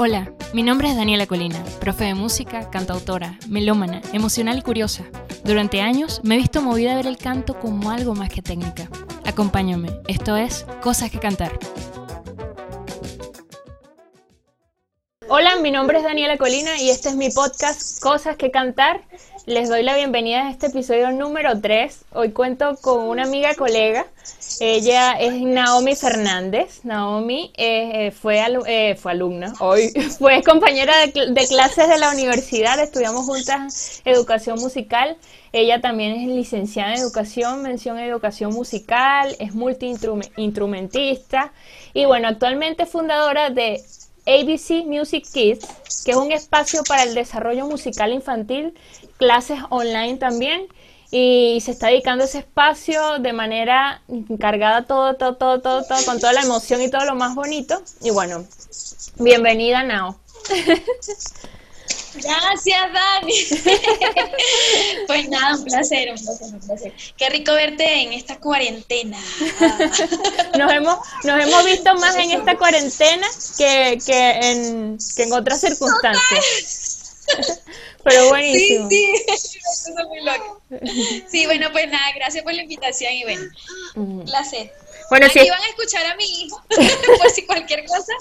Hola, mi nombre es Daniela Colina, profe de música, cantautora, melómana, emocional y curiosa. Durante años me he visto movida a ver el canto como algo más que técnica. Acompáñame, esto es Cosas que Cantar. Hola, mi nombre es Daniela Colina y este es mi podcast Cosas que Cantar. Les doy la bienvenida a este episodio número 3. Hoy cuento con una amiga colega ella es Naomi Fernández. Naomi eh, fue, eh, fue alumna, hoy fue compañera de, clases de la universidad, estudiamos juntas educación musical. Ella también es licenciada en educación, mención en educación musical, es multiinstrumentista y bueno, actualmente fundadora de ABC Music Kids, que es un espacio para el desarrollo musical infantil, clases online también y se está dedicando ese espacio de manera cargada todo, todo, todo, todo, todo, con toda la emoción y todo lo más bonito. Y bueno, bienvenida, Nao. Gracias, Dani. pues nada, un placer, un placer, un placer. Qué rico verte en esta cuarentena. nos, hemos, nos hemos visto más en esta cuarentena que, que, en, que en otras circunstancias. Pero buenísimo. Sí, sí, Sí, bueno, pues nada, gracias por la invitación y bueno, un placer. Bueno, aquí van a escuchar a mi hijo, por si cualquier cosa.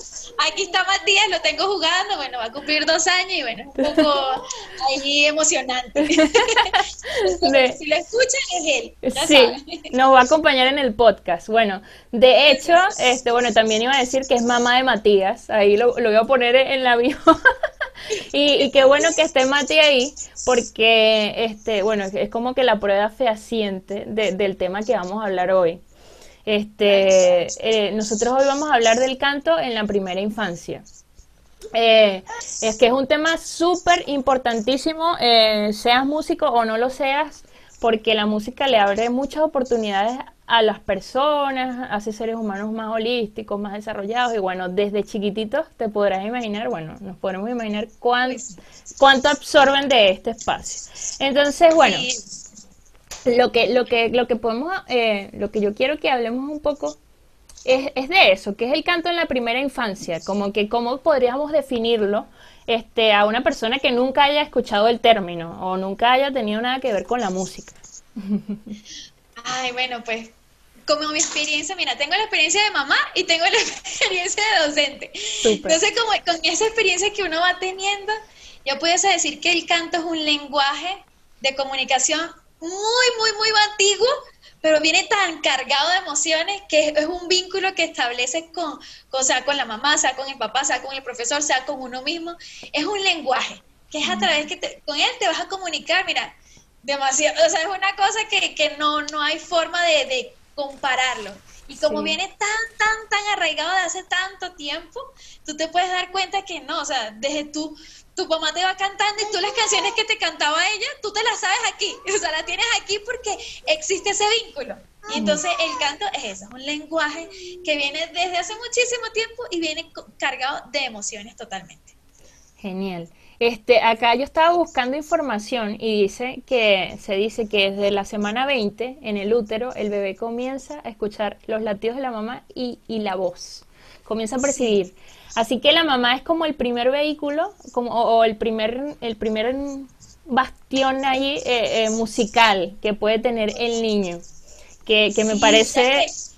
Aquí está Matías, lo tengo jugando, bueno, va a cumplir dos años y bueno, un poco ahí emocionante. si lo escuchan es él. sí, nos va a acompañar en el podcast. Bueno, de hecho, este, bueno, también iba a decir que es mamá de Matías, ahí lo, lo voy a poner en la bio. Y, qué bueno que esté Mati ahí, porque este, bueno, es como que la prueba fehaciente del tema que vamos a hablar hoy. Este, eh, nosotros hoy vamos a hablar del canto en la primera infancia. Eh, es que es un tema súper importantísimo, eh, seas músico o no lo seas, porque la música le abre muchas oportunidades a las personas, hace seres humanos más holísticos, más desarrollados y bueno, desde chiquititos te podrás imaginar, bueno, nos podemos imaginar cuánto absorben de este espacio. Entonces, bueno, lo que, lo que, lo que podemos, eh, lo que yo quiero que hablemos un poco es, es, de eso, que es el canto en la primera infancia, como que cómo podríamos definirlo este, a una persona que nunca haya escuchado el término o nunca haya tenido nada que ver con la música. Ay, bueno, pues como mi experiencia, mira, tengo la experiencia de mamá y tengo la experiencia de docente. Entonces, como con esa experiencia que uno va teniendo, yo pudiese decir que el canto es un lenguaje de comunicación muy, muy, muy antiguo, pero viene tan cargado de emociones que es un vínculo que estableces con, con, sea con la mamá, sea con el papá, sea con el profesor, sea con uno mismo. Es un lenguaje que es a través que con él te vas a comunicar, mira, demasiado, o sea, es una cosa que, que no, no hay forma de, de compararlo. Y como viene tan, tan, tan arraigado de hace tanto tiempo, tú te puedes dar cuenta que no, o sea, desde tú, tu mamá te va cantando y tú las canciones que te cantaba ella, tú te las sabes aquí, o sea, las tienes aquí porque existe ese vínculo. Y entonces el canto es eso, es un lenguaje que viene desde hace muchísimo tiempo y viene cargado de emociones totalmente. Genial. Este, acá yo estaba buscando información y dice que se dice que desde la semana 20 en el útero el bebé comienza a escuchar los latidos de la mamá y, la voz. Comienza a percibir. Así que la mamá es como el primer vehículo, como, o, el primer, el primer bastión ahí eh, eh, musical que puede tener el niño. Que, que me parece. Eso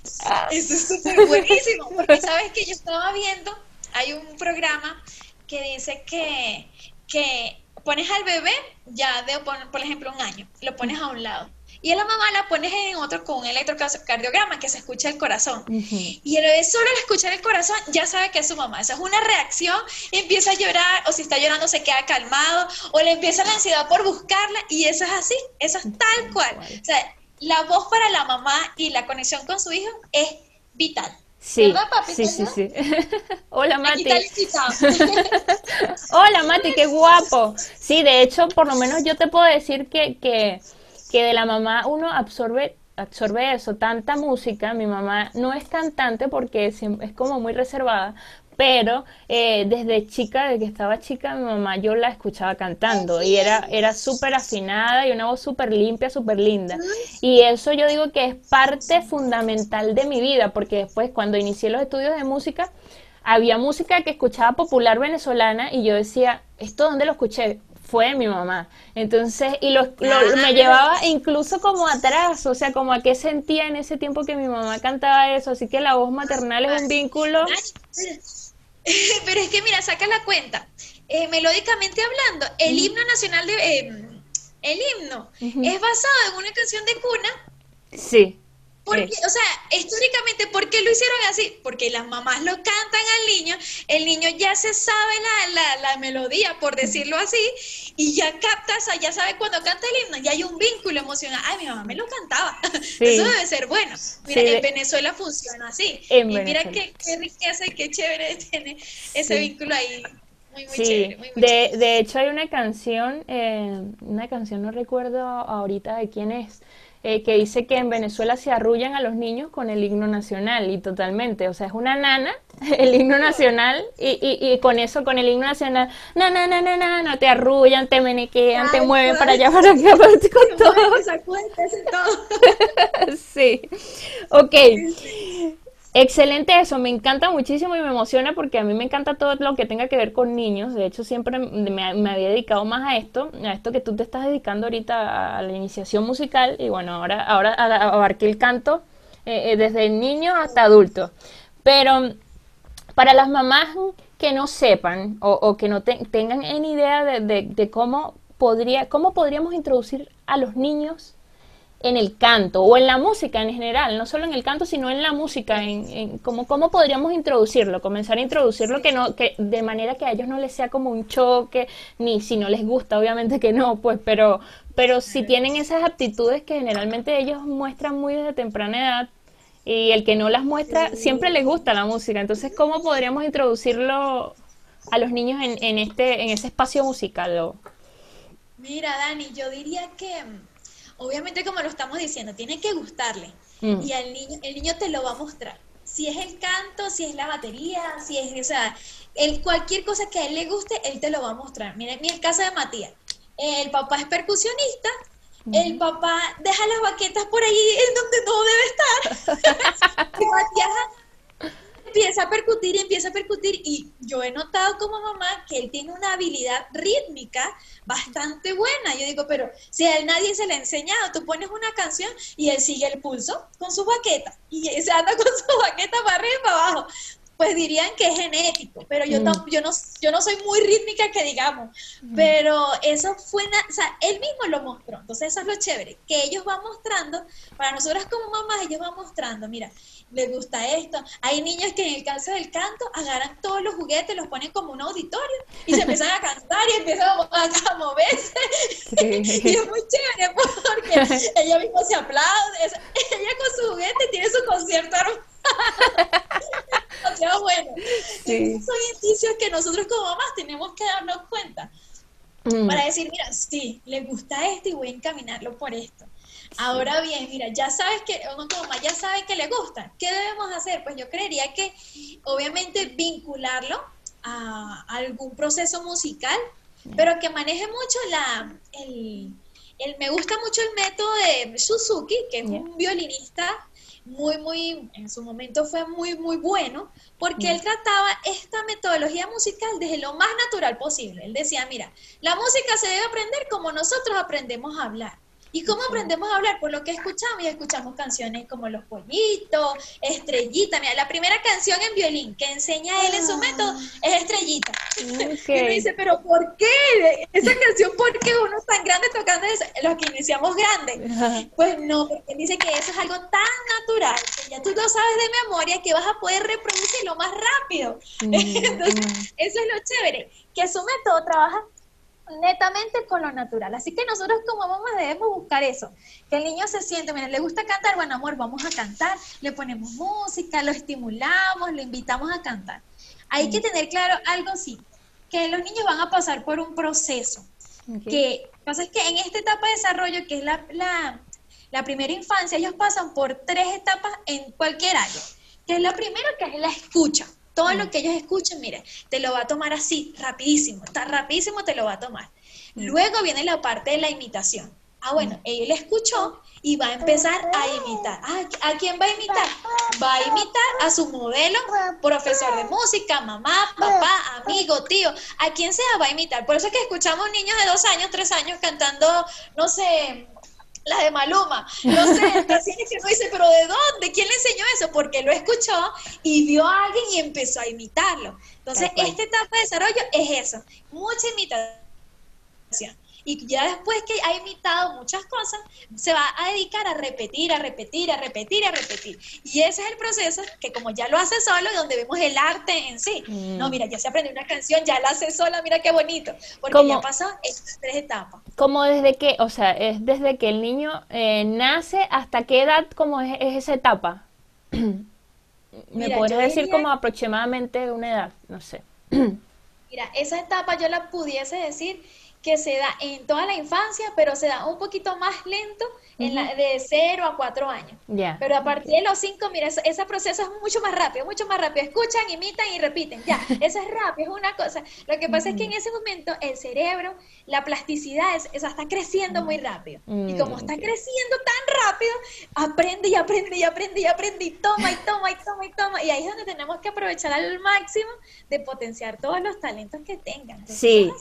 es súper buenísimo, porque sabes que yo estaba viendo, hay un programa que dice que, que pones al bebé ya de, por, ejemplo, un año, lo pones a un lado. Y a la mamá la pones en otro con un electrocardiograma que se escucha el corazón. Y el bebé solo al escuchar el corazón ya sabe que es su mamá. Esa es una reacción, empieza a llorar, o si está llorando se queda calmado, o le empieza la ansiedad por buscarla, y eso es así, eso es tal cual. O sea, la voz para la mamá y la conexión con su hijo es vital. Sí, sí, sí, sí. Hola Mati. Hola Mati, qué guapo. Sí, de hecho, por lo menos yo te puedo decir que, que, que de la mamá uno absorbe absorbe eso, tanta música. Mi mamá no es cantante porque es, es como muy reservada, pero eh, desde chica, desde que estaba chica, mi mamá yo la escuchaba cantando y era, era súper afinada y una voz súper limpia, súper linda. Y eso yo digo que es parte fundamental de mi vida, porque después cuando inicié los estudios de música, había música que escuchaba popular venezolana y yo decía, ¿esto dónde lo escuché? fue mi mamá. Entonces, y lo, me llevaba incluso como atrás, o sea, como a qué sentía en ese tiempo que mi mamá cantaba eso. Así que la voz maternal es un vínculo. Pero es que, mira, saca la cuenta. Eh, melódicamente hablando, el himno nacional de. Eh, el himno es basado en una canción de cuna. Sí. Porque, o sea, históricamente, ¿por qué lo hicieron así? Porque las mamás lo cantan al niño, el niño ya se sabe la, la, melodía, por decirlo así, y ya capta, o sea, ya sabe cuando canta el himno, ya hay un vínculo emocional. Ay, mi mamá me lo cantaba. Eso debe ser bueno. Mira, en Venezuela funciona así. y mira qué, qué, riqueza y qué chévere tiene ese vínculo ahí. Muy, muy chévere, muy, de, de, hecho, hay una canción, eh, una canción, no recuerdo ahorita de quién es, eh, que dice que en Venezuela se arrullan a los niños con el himno nacional y totalmente, o sea, es una nana, el himno nacional y, y, y con eso, con el himno nacional, na, na, na, na, no te arrullan, te menequean, te mueven para allá, para acá, para con todo. todo. sí, ok. Excelente eso, me encanta muchísimo y me emociona porque a mí me encanta todo lo que tenga que ver con niños. De hecho, siempre me, había dedicado más a esto, a esto que tú te estás dedicando ahorita a la iniciación musical y bueno, ahora, ahora abarqué el canto eh, eh, desde niño hasta adulto. Pero para las mamás que no sepan o, que no tengan ni idea de, de cómo, podría, cómo podríamos introducir a los niños en el canto o en la música en general, no solo en el canto, sino en la música, en, cómo, podríamos introducirlo, comenzar a introducirlo que no, que de manera que a ellos no les sea como un choque, ni si no les gusta, obviamente que no, pues, pero, pero si tienen esas aptitudes que generalmente ellos muestran muy desde temprana edad, y el que no las muestra, siempre les gusta la música, entonces, ¿cómo podríamos introducirlo a los niños en, en este, en ese espacio musical? Mira, Dani, yo diría que obviamente como lo estamos diciendo, tiene que gustarle. Mm. Y al niño, el niño te lo va a mostrar. Si es el canto, si es la batería, si es, o sea, el, cualquier cosa que a él le guste, él te lo va a mostrar. Mira, en el caso de Matías, el papá es percusionista, el papá deja las baquetas por ahí en donde no debe estar. Matías empieza a percutir y empieza a percutir y yo he notado como mamá que él tiene una habilidad rítmica bastante buena. Yo digo, pero si a él nadie se le ha enseñado, tú pones una canción y él sigue el pulso con su baqueta y se anda con su baqueta para arriba y para abajo pues dirían que es genético, pero yo, mm. yo, no, yo no soy muy rítmica que digamos, mm. pero eso fue, o sea, él mismo lo mostró, entonces eso es lo chévere, que ellos van mostrando, para nosotras como mamás, ellos van mostrando, mira, les gusta esto, hay niños que en el caso del canto agarran todos los juguetes, los ponen como un auditorio y se empiezan a cantar y empiezan a, moverse, y es muy chévere porque ella misma se aplaude, ella con su juguete tiene su concierto demasiado bueno. son indicios que nosotros como mamás tenemos que darnos cuenta mm. para decir, mira, sí, le gusta esto y voy a encaminarlo por esto. Ahora bien, mira, ya sabes que, uno como mamá ya sabe que le gusta. ¿Qué debemos hacer? Pues yo creería que obviamente vincularlo a algún proceso musical, pero que maneje mucho la, el, el, me gusta mucho el método de Suzuki, que es un violinista muy, muy, en su momento fue muy, muy bueno, porque él trataba esta metodología musical desde lo más natural posible. Él decía, mira, la música se debe aprender como nosotros aprendemos a hablar. ¿Y cómo aprendemos a hablar? Por lo que escuchamos, y escuchamos canciones como Los Pollitos, Estrellita. Mira, la primera canción en violín que enseña él en su ah. método es Estrellita. Y uno dice, ¿pero por qué? Esa canción, ¿por qué uno es tan grande tocando eso? Los que iniciamos grandes. Pues no, porque dice que eso es algo tan natural que ya tú lo sabes de memoria que vas a poder reproducirlo más rápido. Mm, Entonces, mm. eso es lo chévere, que su método trabaja netamente con lo natural. Así que nosotros como mamás debemos buscar eso, que el niño se siente, mira, le gusta cantar, bueno amor, vamos a cantar, le ponemos música, lo estimulamos, lo invitamos a cantar. Hay que tener claro algo sí, que los niños van a pasar por un proceso, que pasa es que en esta etapa de desarrollo, que es la, la, la primera infancia, ellos pasan por tres etapas en cualquier área, que es lo primero que es la escucha Todo lo que ellos escuchen, mire, te lo va a tomar así, rapidísimo, está rapidísimo, te lo va a tomar. Luego viene la parte de la imitación. Ah, bueno, ella le escuchó y va a empezar a imitar. Ah, ¿A quién va a imitar? Va a imitar a su modelo, profesor de música, mamá, papá, amigo, tío, a quien sea va a imitar. Por eso es que escuchamos niños de dos años, tres años cantando, no sé, la de Maluma, no sé, canciones que uno dice, pero ¿de dónde? ¿Quién le enseñó eso? Porque lo escuchó y vio a alguien y empezó a imitarlo. Entonces, esta etapa de desarrollo es eso, mucha imitación y ya después que ha imitado muchas cosas, se va a dedicar a repetir, a repetir, a repetir, a repetir. Y ese es el proceso que como ya lo hace solo, donde vemos el arte en sí. No, mm. mira, ya se aprendió una canción, ya la hace sola, mira qué bonito, porque ya pasó estas tres etapas. Como desde que, o sea, es desde que el niño eh, nace hasta qué edad como es, esa etapa. ¿Me podrías decir como aproximadamente una edad? No sé. Mira, esa etapa yo la pudiese decir que se da en toda la infancia, pero se da un poquito más lento en la, de 0 a 4 años. Pero a partir de los 5, mira, ese, proceso es mucho más rápido, mucho más rápido. Escuchan, imitan y repiten. Ya, eso es rápido, es una cosa. Lo que pasa es que en ese momento el cerebro, la plasticidad, es, está creciendo muy rápido. Y como está mm, creciendo tan rápido, aprende y aprende y aprende y aprende y toma y toma y toma y toma. Y ahí es donde tenemos que aprovechar al máximo de potenciar todos los talentos que tengan. sí.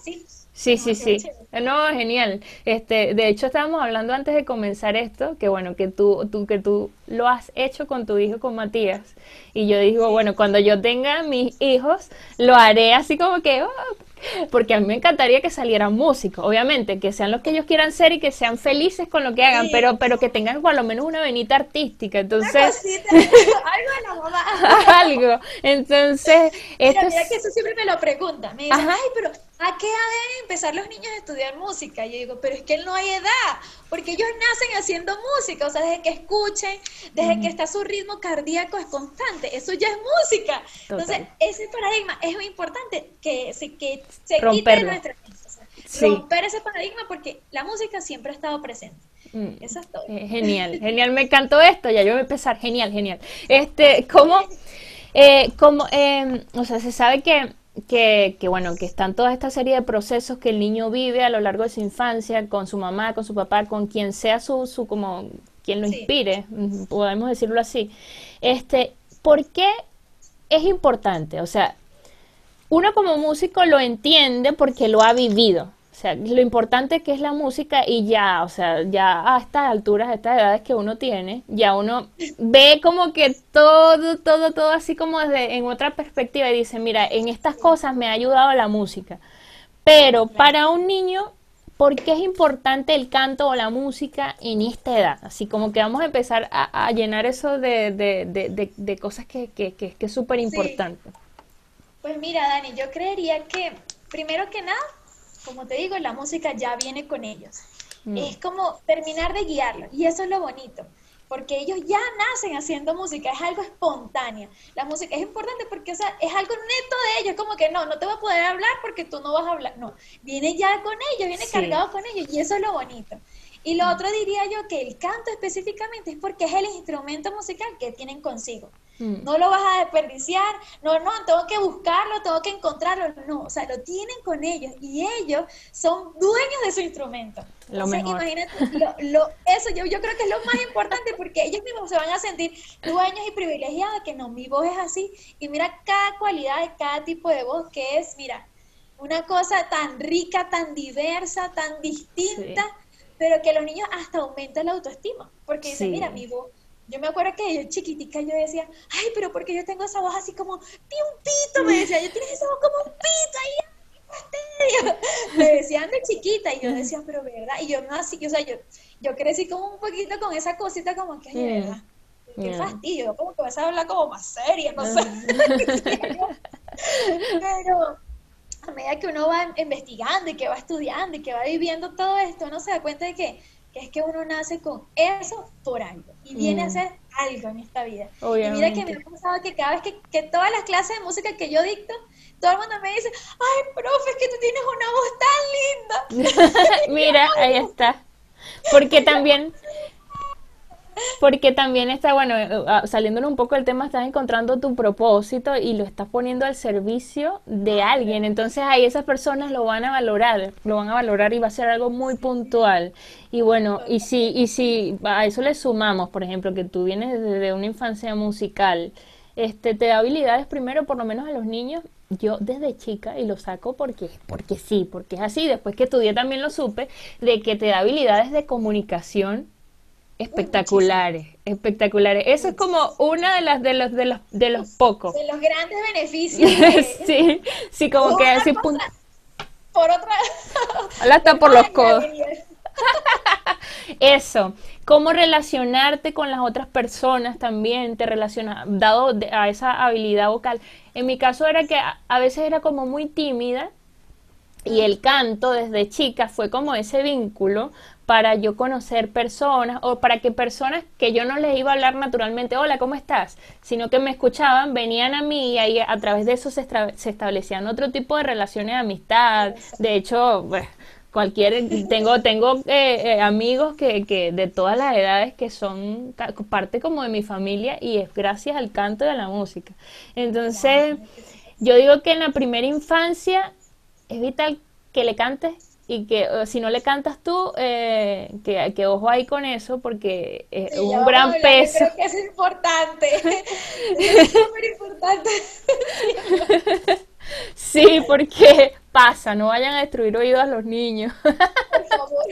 Sí, sí, sí. No, genial. Este, de hecho estábamos hablando antes de comenzar esto, que bueno, que tú, tú, que tú lo has hecho con tu hijo, con Matías. Y yo digo, bueno, cuando yo tenga mis hijos, lo haré así como que, oh, porque a mí me encantaría que salieran músicos, obviamente, que sean los que ellos quieran ser y que sean felices con lo que hagan, pero pero que tengan por lo menos una venita artística, entonces algo de la mamá. algo. Entonces, esto mira, que eso siempre me lo preguntan. Me dicen, "Ay, pero ¿a qué edad deben empezar los niños a estudiar música?" Y yo digo, "Pero es que no hay edad, porque ellos nacen haciendo música, o sea, desde que escuchen, desde que está su ritmo cardíaco es constante, eso ya es música." Entonces, ese paradigma es muy importante que se que se quite nuestra romper ese paradigma porque la música siempre ha estado presente. Mm. Eso es todo. Eh, genial, genial, me encantó esto, ya yo voy a empezar, genial, genial. Este, ¿cómo, eh, cómo eh, o sea, se sabe que, que, que, bueno, que están toda esta serie de procesos que el niño vive a lo largo de su infancia, con su mamá, con su papá, con quien sea su, su como, quien lo inspire, mm, podemos decirlo así. Este, ¿por qué es importante? O sea, uno como músico lo entiende porque lo ha vivido. O sea, lo importante que es la música y ya, o sea, ya a estas alturas, a estas edades que uno tiene, ya uno ve como que todo, todo, todo así como desde en otra perspectiva y dice, mira, en estas cosas me ha ayudado la música. Pero para un niño, ¿por qué es importante el canto o la música en esta edad? Así como que vamos a empezar a, llenar eso de, de, de, cosas que, que, que, es súper importante. Pues mira, Dani, yo creería que, primero que nada, como te digo, la música ya viene con ellos. Mm. Es como terminar de guiarlos, y eso es lo bonito, porque ellos ya nacen haciendo música, es algo espontáneo. La música es importante porque, o sea, es algo neto de ellos, como que no, no te voy a poder hablar porque tú no vas a hablar, no, viene ya con ellos, viene cargado con ellos, y eso es lo bonito. Y lo otro diría yo que el canto específicamente es porque es el instrumento musical que tienen consigo. Mm. No lo vas a desperdiciar, no, no, tengo que buscarlo, tengo que encontrarlo, no, o sea, lo tienen con ellos y ellos son dueños de su instrumento. Lo mejor. imagínate, lo, eso yo, yo creo que es lo más importante porque ellos mismos se van a sentir dueños y privilegiados, que no, mi voz es así. Y mira cada cualidad de cada tipo de voz que es, mira, una cosa tan rica, tan diversa, tan distinta, pero que los niños hasta aumentan la autoestima, porque dicen, mira, mi voz yo me acuerdo que yo chiquitica yo decía, ay, pero porque yo tengo esa voz así como, un pito, me decía, yo tienes esa voz como un pito, ahí, me decían de chiquita y yo decía, pero verdad, y yo no así, o sea, yo, yo crecí como un poquito con esa cosita como que, ay, verdad, qué fastidio, como que vas a hablar como más seria, no sé. pero a medida que uno va investigando y que va estudiando y que va viviendo todo esto, uno se da cuenta de que que es que uno nace con eso por algo y viene a mm. ser algo en esta vida. Y mira que me ha pasado que cada vez que, que, todas las clases de música que yo dicto, todo el mundo me dice, ay, profe, es que tú tienes una voz tan linda. mira, ahí está. Porque también... porque también está, bueno, eh, ah, saliéndole un poco del tema, estás encontrando tu propósito y lo estás poniendo al servicio de alguien. Entonces ahí esas personas lo van a valorar, lo van a valorar y va a ser algo muy puntual. Y bueno, y si, y si a eso le sumamos, por ejemplo, que tú vienes desde una infancia musical, este, te da habilidades primero, por lo menos a los niños, yo desde chica, y lo saco porque, porque sí, porque es así, después que estudié también lo supe, de que te da habilidades de comunicación espectaculares, espectaculares. Eso es como una de las de los de los de los pocos. De los grandes beneficios. sí, sí, como que así por otra. Hasta por los codos. Eso, cómo relacionarte con las otras personas también te relaciona, dado a esa habilidad vocal. En mi caso era que a veces era como muy tímida y el canto desde chica fue como ese vínculo para yo conocer personas o para que personas que yo no les iba a hablar naturalmente, hola, ¿cómo estás? Sino que me escuchaban, venían a mí y ahí a través de eso se, establecían otro tipo de relaciones de amistad. De hecho, cualquier, tengo, tengo eh, eh, amigos que, que de todas las edades que son parte como de mi familia y es gracias al canto y a la música. Entonces, yo digo que en la primera infancia es vital que le cantes y que si no le cantas tú, eh, que, ojo ahí con eso, porque es un gran peso. Creo que es importante, es súper importante. sí, porque pasa, no vayan a destruir oídos a los niños. Por favor.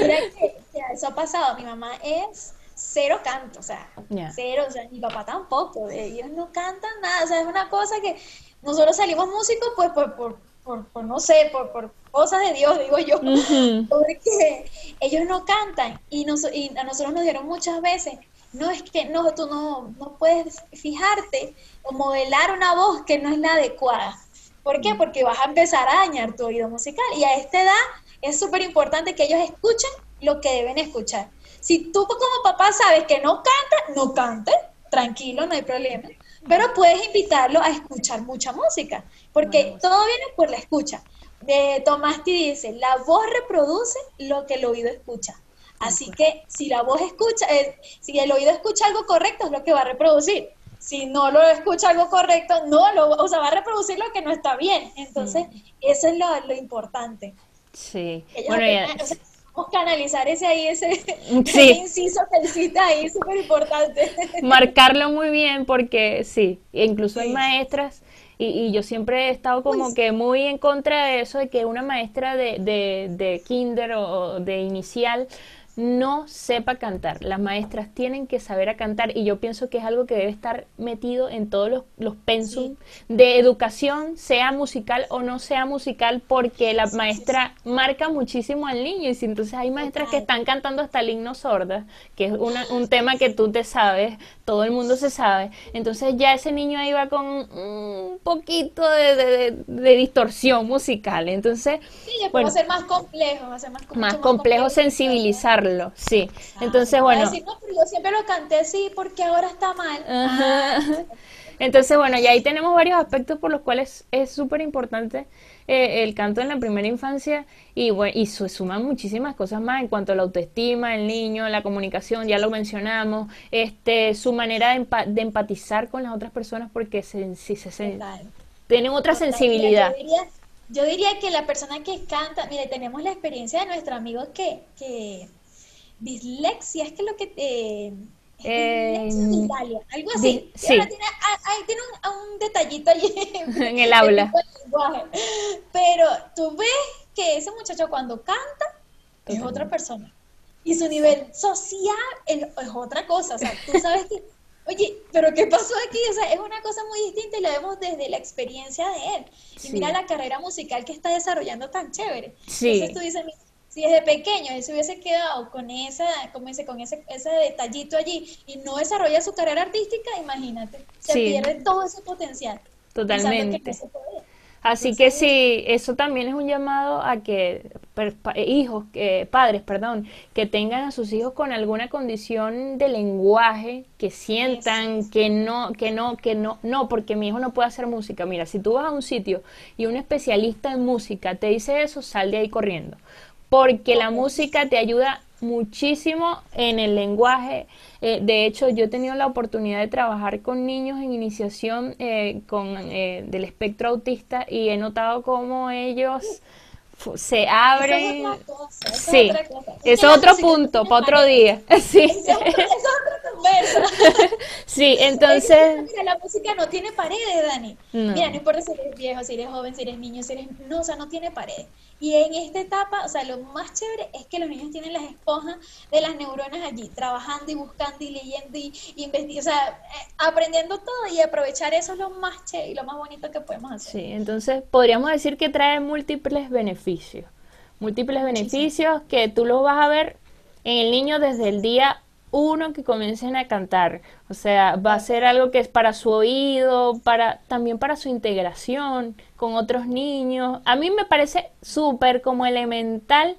Mira que, eso ha pasado, mi mamá es cero canto, o sea, cero, o sea, mi papá tampoco, ellos no cantan nada, o sea, es una cosa que nosotros salimos músicos pues por, por por, por no sé, por, por, cosas de Dios, digo yo, porque ellos no cantan y, nos, y a nosotros nos dieron muchas veces, no es que no, tú no, no puedes fijarte o modelar una voz que no es la adecuada. ¿Por qué? Porque vas a empezar a dañar tu oído musical y a esta edad es súper importante que ellos escuchen lo que deben escuchar. Si tú como papá sabes que no canta, no cante, tranquilo, no hay problema pero puedes invitarlo a escuchar mucha música, porque todo viene por la escucha. De Tomás dice, la voz reproduce lo que el oído escucha. Así que si la voz escucha, eh, si el oído escucha algo correcto, es lo que va a reproducir. Si no lo escucha algo correcto, no lo, o sea, va a reproducir lo que no está bien. Entonces, eso es lo, importante. Sí. bueno, ya que analizar ese ahí, ese, inciso que ahí, súper importante. Marcarlo muy bien porque sí, incluso hay maestras y, yo siempre he estado como que muy en contra de eso, de que una maestra de, de, de kinder o de inicial no sepa cantar. Las maestras tienen que saber a cantar y yo pienso que es algo que debe estar metido en todos los, los pensum de educación, sea musical o no sea musical, porque la maestra marca muchísimo al niño. Y si entonces hay maestras que están cantando hasta el himno sorda, que es un tema que tú te sabes, todo el mundo se sabe, entonces ya ese niño ahí va con un poquito de, distorsión musical, entonces... Sí, va a ser más complejo, va a ser más, más complejo sensibilizar sí. Entonces, bueno. yo siempre lo canté así porque ahora está mal. Ah. Entonces, bueno, y ahí tenemos varios aspectos por los cuales es súper importante eh, el canto en la primera infancia y, bueno, y se suman muchísimas cosas más en cuanto a la autoestima, el niño, la comunicación, ya lo mencionamos, este, su manera de, empatizar con las otras personas porque se, se, tienen otra sensibilidad. Yo diría, que la persona que canta, mire, tenemos la experiencia de nuestro amigo que, que dislexia, es que lo que... Eh, eh, Italia, algo así. sí. tiene, ah, tiene un, detallito allí en el aula. Pero tú ves que ese muchacho cuando canta es otra persona. Y su nivel social es, otra cosa. O sea, tú sabes que, oye, pero ¿qué pasó aquí? O sea, es una cosa muy distinta y lo vemos desde la experiencia de él. Y mira la carrera musical que está desarrollando tan chévere. Sí. Entonces tú dices, si desde pequeño él se hubiese quedado con esa, como dice, con ese, ese detallito allí y no desarrolla su carrera artística, imagínate, se pierde todo ese potencial. Totalmente. Así que sí, eso también es un llamado a que hijos, padres, perdón, que tengan a sus hijos con alguna condición de lenguaje, que sientan que no, que no, que no, no, porque mi hijo no puede hacer música. Mira, si tú vas a un sitio y un especialista en música te dice eso, sal de ahí corriendo porque la música te ayuda muchísimo en el lenguaje. Eh, de hecho, yo he tenido la oportunidad de trabajar con niños en iniciación eh, con, eh, del espectro autista y he notado cómo ellos se abren. sí, es otro punto para otro día. Sí. sí, entonces. Mira, la música no tiene paredes, Dani. Mira, no importa si eres viejo, si eres joven, si eres niño, si eres. No, o sea, no tiene paredes. Y en esta etapa, o sea, lo más chévere es que los niños tienen las esponjas de las neuronas allí, trabajando y buscando y leyendo y, investigando, o sea, eh, aprendiendo todo y aprovechar eso es lo más chévere y lo más bonito que podemos hacer. Sí, entonces podríamos decir que trae múltiples beneficios. Múltiples beneficios que tú lo vas a ver en el niño desde el día uno que comiencen a cantar. O sea, va a ser algo que es para su oído, para también para su integración con otros niños. A mí me parece súper como elemental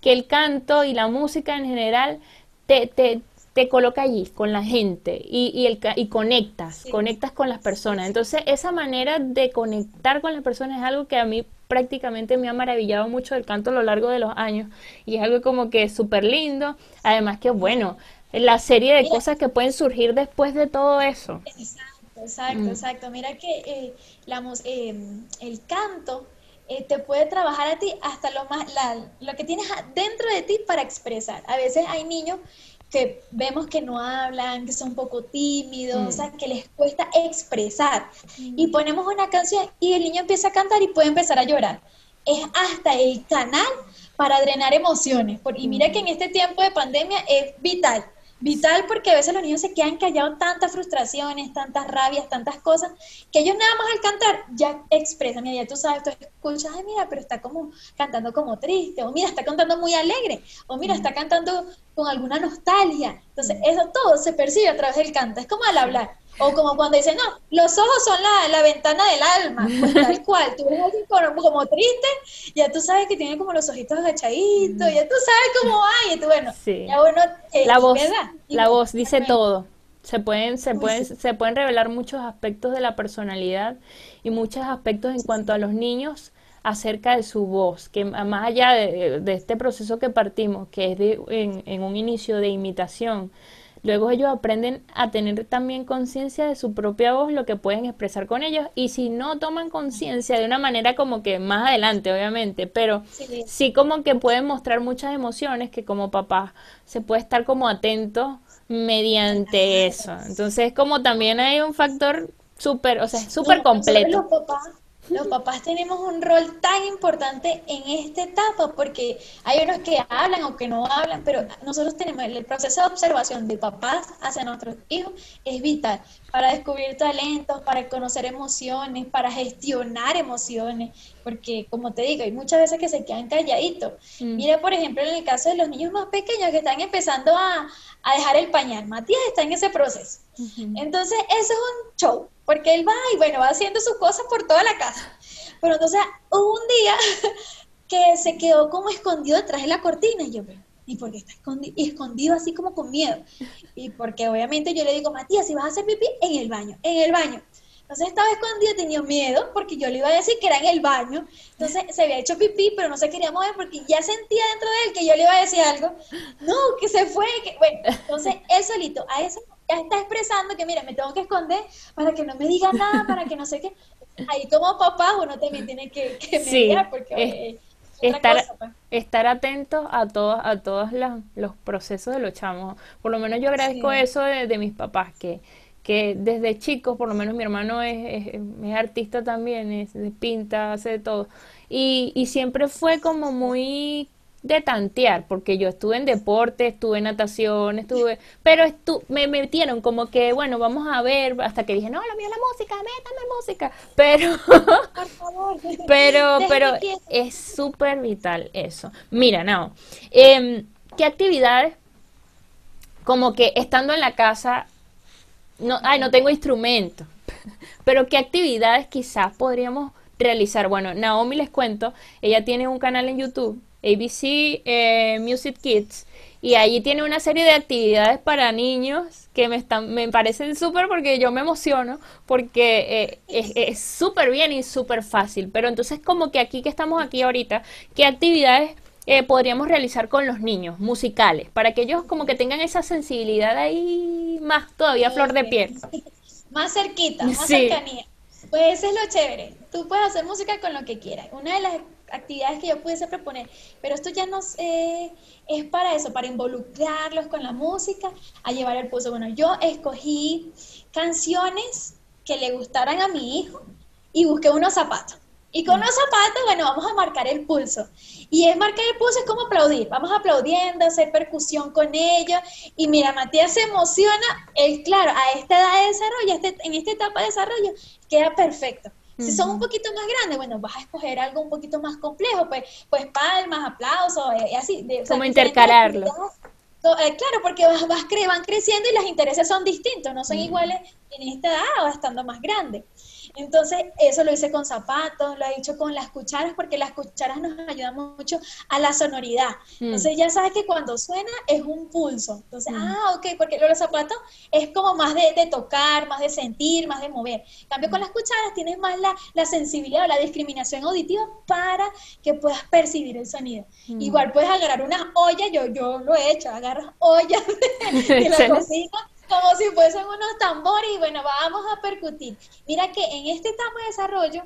que el canto y la música en general te, te, te coloca allí con la gente y, y, el, y conectas, conectas con las personas. Entonces, esa manera de conectar con las personas es algo que a mí prácticamente me ha maravillado mucho del canto a lo largo de los años y es algo como que súper lindo, además que bueno, la serie de cosas que pueden surgir después de todo eso. Exacto, exacto, mm. exacto. Mira que eh, eh, el canto eh, te puede trabajar a ti hasta lo más, lo que tienes dentro de ti para expresar. A veces hay niños que vemos que no hablan, que son un poco tímidos, o sea, mm. que les cuesta expresar. Mm. Y ponemos una canción y el niño empieza a cantar y puede empezar a llorar. Es hasta el canal para drenar emociones. Y mira que en este tiempo de pandemia es vital vital porque a veces los niños se quedan callados tantas frustraciones, tantas rabias, tantas cosas, que ellos nada más al cantar ya expresan, mira, ya tú sabes, tú escuchas, ay, mira, pero está como cantando como triste, o mira, está cantando muy alegre, o mira, está cantando con alguna nostalgia. Entonces, eso todo se percibe a través del canto, es como al hablar. O como cuando dicen, no, los ojos son la, la ventana del alma, pues tal cual, tú ves alguien como, como, triste, ya tú sabes que tiene como los ojitos agachaditos, ya tú sabes cómo va, y tú, bueno, ya bueno, eh, la voz, la voz dice todo. Se pueden, se, pueden, se pueden revelar muchos aspectos de la personalidad y muchos aspectos en cuanto a los niños acerca de su voz, que más allá de, de este proceso que partimos, que es de, en, en un inicio de imitación, Luego ellos aprenden a tener también conciencia de su propia voz, lo que pueden expresar con ellos. Y si no toman conciencia de una manera como que más adelante, obviamente, pero sí. como que pueden mostrar muchas emociones que como papá se puede estar como atento mediante eso. Entonces como también hay un factor súper, o sea, súper completo. Los papás tenemos un rol tan importante en esta etapa porque hay unos que hablan o que no hablan, pero nosotros tenemos el proceso de observación de papás hacia nuestros hijos es vital para descubrir talentos, para conocer emociones, para gestionar emociones, porque como te digo, hay muchas veces que se quedan calladitos. Mm. Mira, por ejemplo, en el caso de los niños más pequeños que están empezando a, a dejar el pañal, Matías está en ese proceso. Entonces, eso es un show, porque él va y bueno, va haciendo sus cosas por toda la casa. Pero entonces hubo un día que se quedó como escondido detrás de la cortina y yo, ¿y por qué está escondido? Y escondido así como con miedo. Y porque obviamente yo le digo, Matías, si vas a hacer pipí, en el baño, en el baño. Entonces estaba escondido, tenía miedo porque yo le iba a decir que era en el baño. Entonces se había hecho pipí, pero no se quería mover porque ya sentía dentro de él que yo le iba a decir algo. No, que se fue. Que... Bueno, entonces él solito, a ya está expresando que, mira, me tengo que esconder para que no me diga nada, para que no sé qué. Ahí como papá uno también tiene que, que mediar porque... estar, pues. estar atentos a todos a todos los procesos de los chamos. Por lo menos yo agradezco eso de, de, mis papás, que, que desde chicos, por lo menos mi hermano es, es, artista también, es, pinta, hace de todo. Y, y siempre fue como muy de tantear, porque yo estuve en deporte, estuve en natación, estuve, pero estu me metieron como que, bueno, vamos a ver, hasta que dije, no, lo mío es la música, métame música, pero, Por favor, pero, pero es súper vital eso. Mira, no, eh, ¿qué actividades, como que estando en la casa, no, ay, no tengo instrumento, pero qué actividades quizás podríamos realizar? Bueno, Naomi les cuento, ella tiene un canal en YouTube ABC eh, Music Kids y allí tiene una serie de actividades para niños que me están me parecen súper porque yo me emociono porque eh, es súper bien y súper fácil pero entonces como que aquí que estamos aquí ahorita qué actividades eh, podríamos realizar con los niños musicales, para que ellos como que tengan esa sensibilidad ahí más todavía flor de piel. Más cerquita, más cercanía. Pues eso es lo chévere. Tú puedes hacer música con lo que quieras. Una de las actividades que yo pudiese proponer, pero esto ya no es para eso, para involucrarlos con la música, a llevar el pulso. Bueno, yo escogí canciones que le gustaran a mi hijo y busqué unos zapatos. Y con los zapatos, bueno, vamos a marcar el pulso. Y es marcar el pulso es como aplaudir. Vamos aplaudiendo, hacer percusión con ellos. Y mira, Matías se emociona. Él, claro, a esta edad de desarrollo, este, en esta etapa de desarrollo, queda perfecto. Si son un poquito más grandes, bueno, vas a escoger algo un poquito más complejo, pues, pues palmas, aplausos, y eh, así. De, como intercalarlo. Eh, claro, porque vas, vas van creciendo y los intereses son distintos, no son iguales en esta edad o estando más grande. Entonces, eso lo hice con zapatos, lo he hecho con las cucharas, porque las cucharas nos ayudan mucho a la sonoridad. Mm. Entonces, ya sabes que cuando suena es un pulso. Entonces, mm. ah, ok, porque los zapatos es como más de, tocar, más de sentir, más de mover. En cambio, con mm. las cucharas tienes más la, sensibilidad o la discriminación auditiva para que puedas percibir el sonido. Igual puedes agarrar una olla, yo, yo lo he hecho, agarras ollas de la cocina como si fuesen unos tambores y bueno, vamos a percutir. Mira que en este etapa de desarrollo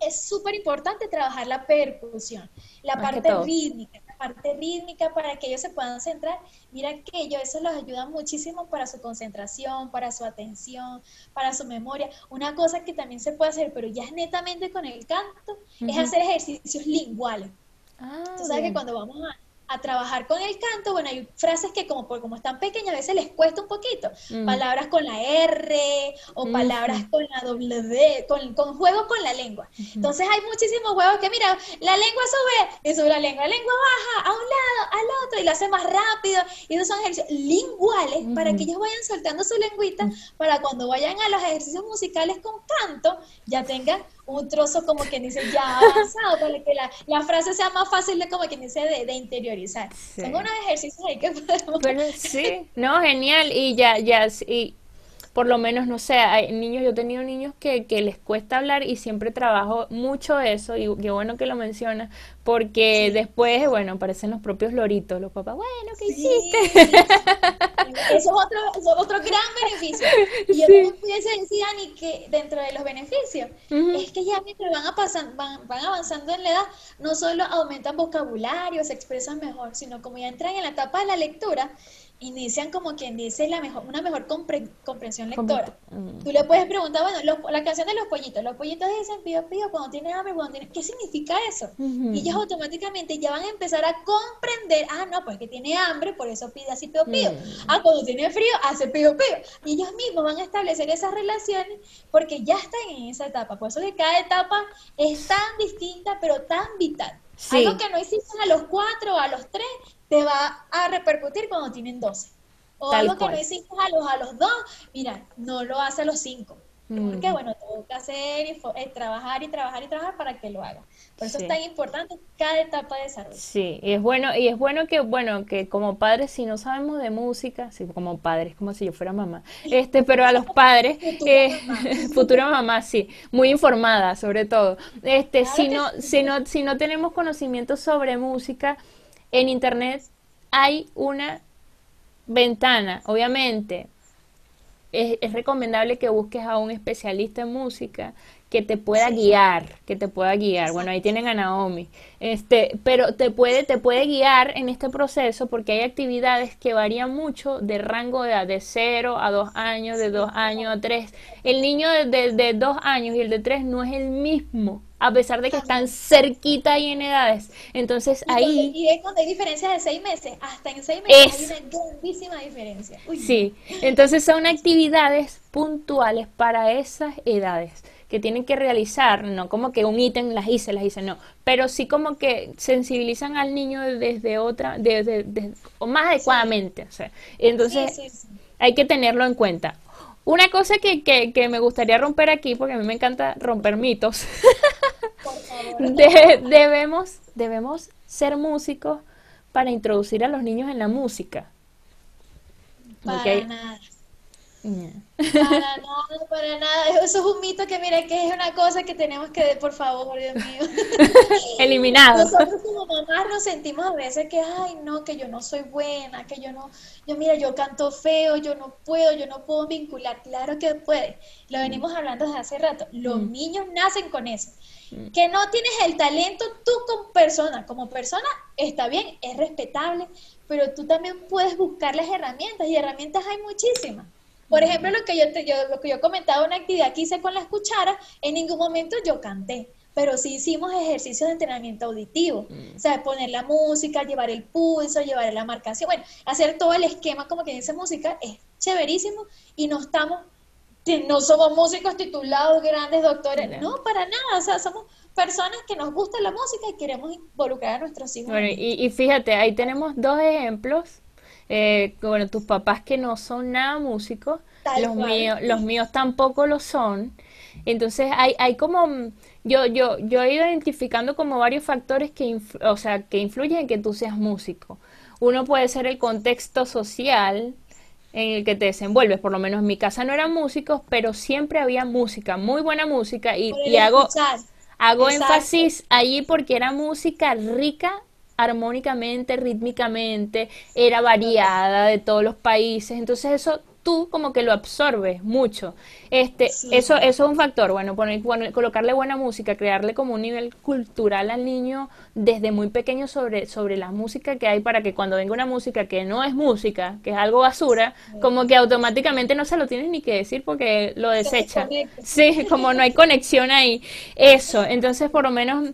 es súper importante trabajar la percusión, la parte rítmica, la parte rítmica para que ellos se puedan centrar. Mira que ellos eso los ayuda muchísimo para su concentración, para su atención, para su memoria. Una cosa que también se puede hacer, pero ya es netamente con el canto, es hacer ejercicios linguales. Ah, Tú sabes que cuando vamos a a trabajar con el canto, bueno, hay frases que como, como están pequeñas a veces les cuesta un poquito. Mm. Palabras con la R o palabras con la W, con, con juegos con la lengua. Entonces hay muchísimos juegos que, mira, la lengua sube y sube la lengua, la lengua baja a un lado, al otro y lo hace más rápido. Y esos son ejercicios linguales para que ellos vayan soltando su lengüita para cuando vayan a los ejercicios musicales con canto ya tengan un trozo como quien dice ya avanzado para que la, la frase sea más fácil de como quien dice de, de interiorizar. Son unos ejercicios ahí que podemos... Pero sí, no, genial. Y ya, ya, y por lo menos, no sé, hay niños, yo he tenido niños que, que les cuesta hablar y siempre trabajo mucho eso y qué bueno que lo mencionas, porque después, bueno, aparecen los propios loritos, los papás, bueno, ¿qué hiciste? Eso es otro, eso es otro gran beneficio. Y yo pudiese decir, Ani, que dentro de los beneficios, es que ya mientras van, a pasan, van, van avanzando en la edad, no solo aumentan vocabulario, se expresan mejor, sino como ya entran en la etapa de la lectura, inician como quien dice la mejor, una mejor comprensión lectora. Mm. Tú le puedes preguntar, bueno, la canción de los pollitos, los pollitos dicen pío pío cuando tienen hambre, cuando tienen, ¿qué significa eso? Y ellos automáticamente ya van a empezar a comprender, ah, no, pues que tiene hambre, por eso pide así pío pío. Mm. Ah, cuando tiene frío, hace pío pío. Y ellos mismos van a establecer esas relaciones porque ya están en esa etapa. Por eso que cada etapa es tan distinta, pero tan vital. Algo que no hiciste a los cuatro o a los tres, te va a repercutir cuando tienen 12. O algo que no hiciste a los, a los dos, mira, no lo hace a los cinco. Porque, bueno, tengo que hacer y eh, trabajar y trabajar y trabajar para que lo haga. Por eso es tan importante cada etapa de desarrollo. Sí, y es bueno, y es bueno que, bueno, que como padres, si no sabemos de música, sí, como padres, como si yo fuera mamá, este, pero a los padres, futura, mamá. mamá, sí, muy informada sobre todo. Este, si no, si no, si no tenemos conocimiento sobre música, en Internet hay una ventana, obviamente. Es, recomendable que busques a un especialista en música que te pueda guiar, que te pueda guiar. Bueno, ahí tienen a Naomi. Este, pero te puede, te puede guiar en este proceso porque hay actividades que varían mucho de rango de edad, de 0 a 2 años, de 2 años a 3. El niño de, de 2 años y el de 3 no es el mismo a pesar de que están cerquita ahí en edades. Entonces ahí... y es cuando hay diferencias de seis meses, hasta en seis meses hay una grandísima diferencia. Sí, entonces son actividades puntuales para esas edades que tienen que realizar, no como que un ítem las hice, las hice, no, pero sí como que sensibilizan al niño desde otra, desde, o más adecuadamente. O sea, entonces hay que tenerlo en cuenta. Una cosa que, que, me gustaría romper aquí, porque a mí me encanta romper mitos, debemos, debemos ser músicos para introducir a los niños en la música. Para nada. Para nada, para nada. Eso es un mito que, mira, que es una cosa que tenemos que, por favor, Dios mío. Eliminado. Nosotros como mamás nos sentimos a veces que, ay, no, que yo no soy buena, que yo no, yo mira, yo canto feo, yo no puedo, yo no puedo vincular. Claro que puede. Lo venimos hablando desde hace rato. Los mm. niños nacen con eso. Mm. Que no tienes el talento tú como persona, como persona está bien, es respetable, pero tú también puedes buscar las herramientas y herramientas hay muchísimas. Por ejemplo, lo que yo, te, yo, lo que yo comentaba, una actividad que hice con las cucharas, en ningún momento yo canté, pero sí hicimos ejercicios de entrenamiento auditivo. Mm. O sea, poner la música, llevar el pulso, llevar la marcación, bueno, hacer todo el esquema como que dice música es chéverísimo y no estamos, no somos músicos titulados, grandes doctores, no, para nada, o sea, somos personas que nos gusta la música y queremos involucrar a nuestros hijos. Bueno, y, y fíjate, ahí tenemos dos ejemplos eh, bueno, tus papás que no son nada músicos, los míos, los míos tampoco lo son. Entonces hay, hay como, yo, yo, yo he ido identificando como varios factores que, o sea, que influyen en que tú seas músico. Uno puede ser el contexto social en el que te desenvuelves, por lo menos en mi casa no eran músicos, pero siempre había música, muy buena música y, y hago, hago énfasis allí porque era música rica armónicamente, rítmicamente, era variada de todos los países, entonces eso tú como que lo absorbes mucho. Este, eso, eso es un factor, bueno, poner, colocarle buena música, crearle como un nivel cultural al niño desde muy pequeño sobre, sobre la música que hay para que cuando venga una música que no es música, que es algo basura, como que automáticamente no se lo tienes ni que decir porque lo desecha. Sí, como no hay conexión ahí. Eso, entonces por lo menos,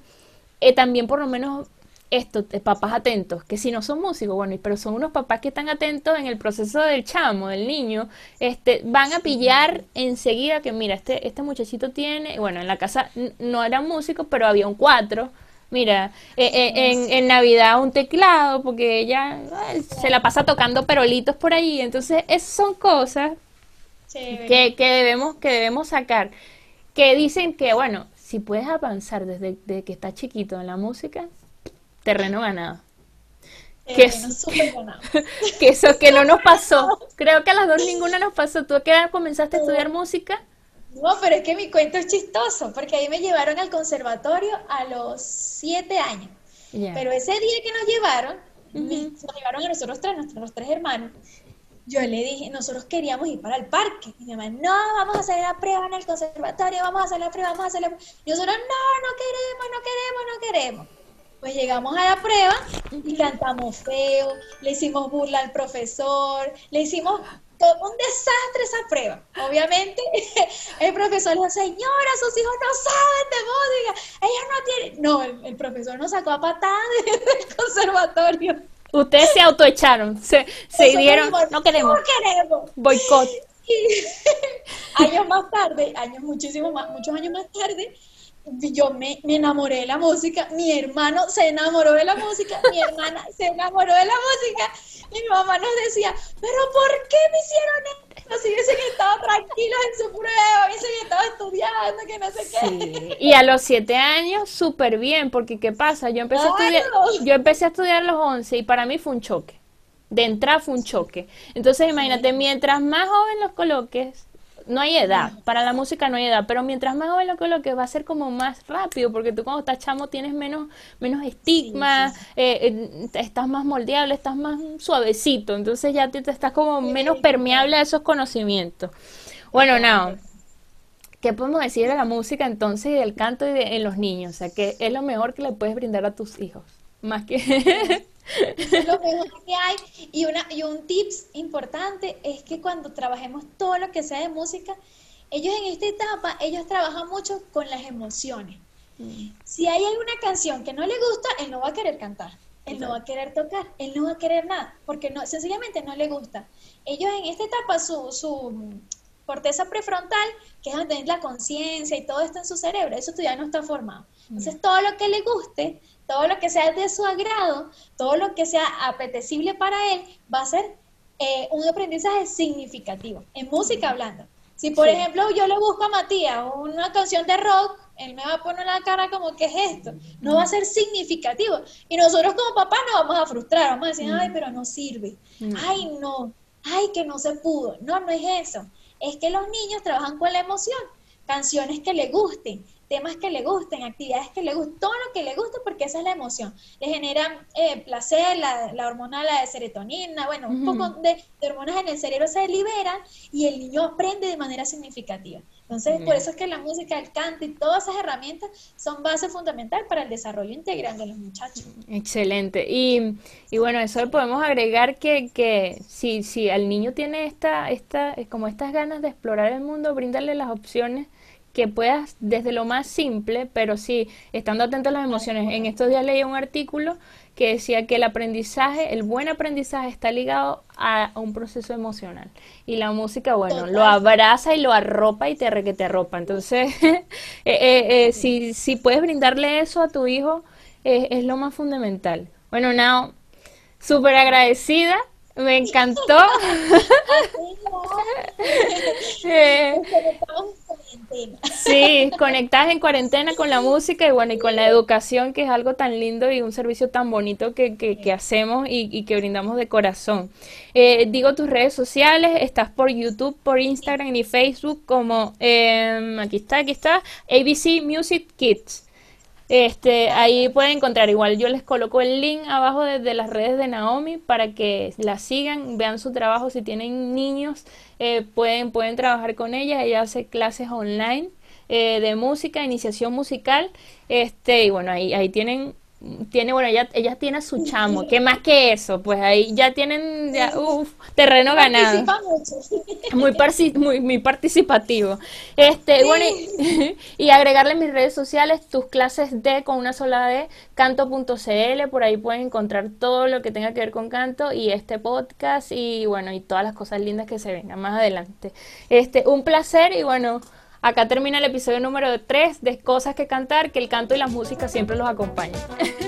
eh, también por lo menos esto, papás atentos, que si no son músicos, bueno, pero son unos papás que están atentos en el proceso del chamo, del niño, este, van a pillar enseguida que, mira, este, este muchachito tiene, bueno, en la casa no eran músicos, pero había un cuatro, mira, eh, eh, en, en, Navidad un teclado, porque ella se la pasa tocando perolitos por ahí, entonces esas son cosas que, que, debemos, que debemos sacar, que dicen que, bueno, si puedes avanzar desde, desde que estás chiquito en la música, terreno ganado. que, que eso que no nos pasó. Creo que a las dos ninguna nos pasó. ¿Tú a qué edad comenzaste a estudiar música? No, pero es que mi cuento es chistoso, porque ahí me llevaron al conservatorio a los siete años. Pero ese día que nos llevaron, nos llevaron a nosotros tres, nuestros tres hermanos, yo le dije, nosotros queríamos ir para el parque. Y mi mamá, no, vamos a hacer la prueba en el conservatorio, vamos a hacer la prueba, vamos a hacer la prueba. Y nosotros, no, no queremos, no queremos, no queremos. Pues llegamos a la prueba y cantamos feo, le hicimos burla al profesor, le hicimos todo un desastre esa prueba. Obviamente, el profesor dijo, señora, sus hijos no saben de música, ellos no tienen... No, el, profesor nos sacó a patadas del conservatorio. Ustedes se autoecharon, se, se dieron, no queremos. No queremos. Boicot. años más tarde, años muchísimo más, muchos años más tarde, yo me, enamoré de la música, mi hermano se enamoró de la música, mi hermana se enamoró de la música, y mi mamá nos decía, pero ¿por qué me hicieron esto? Si hubiesen estado tranquilos en su prueba, hubiesen estado estudiando, que no sé qué. Y a los siete años, súper bien, porque ¿qué pasa? Yo empecé, a estudiar, yo empecé a estudiar a los once y para mí fue un choque. De entrada fue un choque. Entonces imagínate, mientras más joven los coloques, no hay edad, para la música no hay edad, pero mientras más joven lo que lo que va a ser como más rápido, porque tú cuando estás chamo tienes menos, menos estigma, eh, eh, estás más moldeable, estás más suavecito, entonces ya te, estás como menos permeable a esos conocimientos. Bueno, no. ¿Qué podemos decir de la música entonces y del canto y de, en los niños? O sea, que es lo mejor que le puedes brindar a tus hijos, más que... Es lo mejor que hay. Y, una, y un tips importante es que cuando trabajemos todo lo que sea de música, ellos en esta etapa, ellos trabajan mucho con las emociones. Mm. Si hay alguna canción que no le gusta, él no va a querer cantar, él no va a querer tocar, él no va a querer nada, porque no, sencillamente no le gusta. Ellos en esta etapa, su, su corteza prefrontal, que es donde la conciencia y todo esto en su cerebro, eso todavía no está formado. Mm. Entonces, todo lo que le guste, todo lo que sea de su agrado, todo lo que sea apetecible para él, va a ser eh, un aprendizaje significativo, en música hablando. Si, por ejemplo, yo le busco a Matías una canción de rock, él me va a poner la cara como, ¿qué es esto? No va a ser significativo. Y nosotros como papás nos vamos a frustrar, vamos a decir, ay, pero no sirve. Ay, no. Ay, que no se pudo. No, no es eso. es que los niños trabajan con la emoción, canciones que le gusten, temas que le gusten, actividades que le gusten, todo lo que le guste porque esa es la emoción. Le genera eh, placer, la, hormona la de serotonina, bueno, un poco de, hormonas en el cerebro se liberan y el niño aprende de manera significativa. Entonces, por eso es que la música, el canto y todas esas herramientas son base fundamental para el desarrollo integral de los muchachos. Excelente. Y, y bueno, eso podemos agregar que, que si, si el niño tiene esta, esta, como estas ganas de explorar el mundo, brindarle las opciones que puedas desde lo más simple, pero sí, estando atento a las emociones. En estos días leí un artículo que decía que el aprendizaje, el buen aprendizaje está ligado a, un proceso emocional. Y la música, bueno, lo abraza y lo arropa y te, que te arropa. Entonces, eh, eh, eh, si, si puedes brindarle eso a tu hijo, es lo más fundamental. Bueno, Nao, súper agradecida me encantó. sí, conectadas en cuarentena con la música y bueno, y con la educación, que es algo tan lindo y un servicio tan bonito que, que, hacemos y, que brindamos de corazón. Eh, digo tus redes sociales, estás por YouTube, por Instagram y Facebook como, em, aquí está, aquí está, ABC Music Kids. Este, ahí pueden encontrar igual, yo les coloco el link abajo de, las redes de Naomi para que la sigan, vean su trabajo, si tienen niños eh, pueden, pueden trabajar con ella, ella hace clases online eh, de música, iniciación musical, este, y bueno, ahí, ahí tienen tiene, bueno, ella, ella tiene su chamo, ¿qué más que eso? Pues ahí ya tienen, ya, terreno ganado. Muy, muy, muy participativo. Este, bueno, y, agregarle mis redes sociales, tus clases de con una sola D, canto.cl, por ahí pueden encontrar todo lo que tenga que ver con canto y este podcast y bueno, y todas las cosas lindas que se vengan más adelante. Este, un placer y bueno, Acá termina el episodio número 3 de Cosas que cantar, que el canto y la música siempre los acompañan.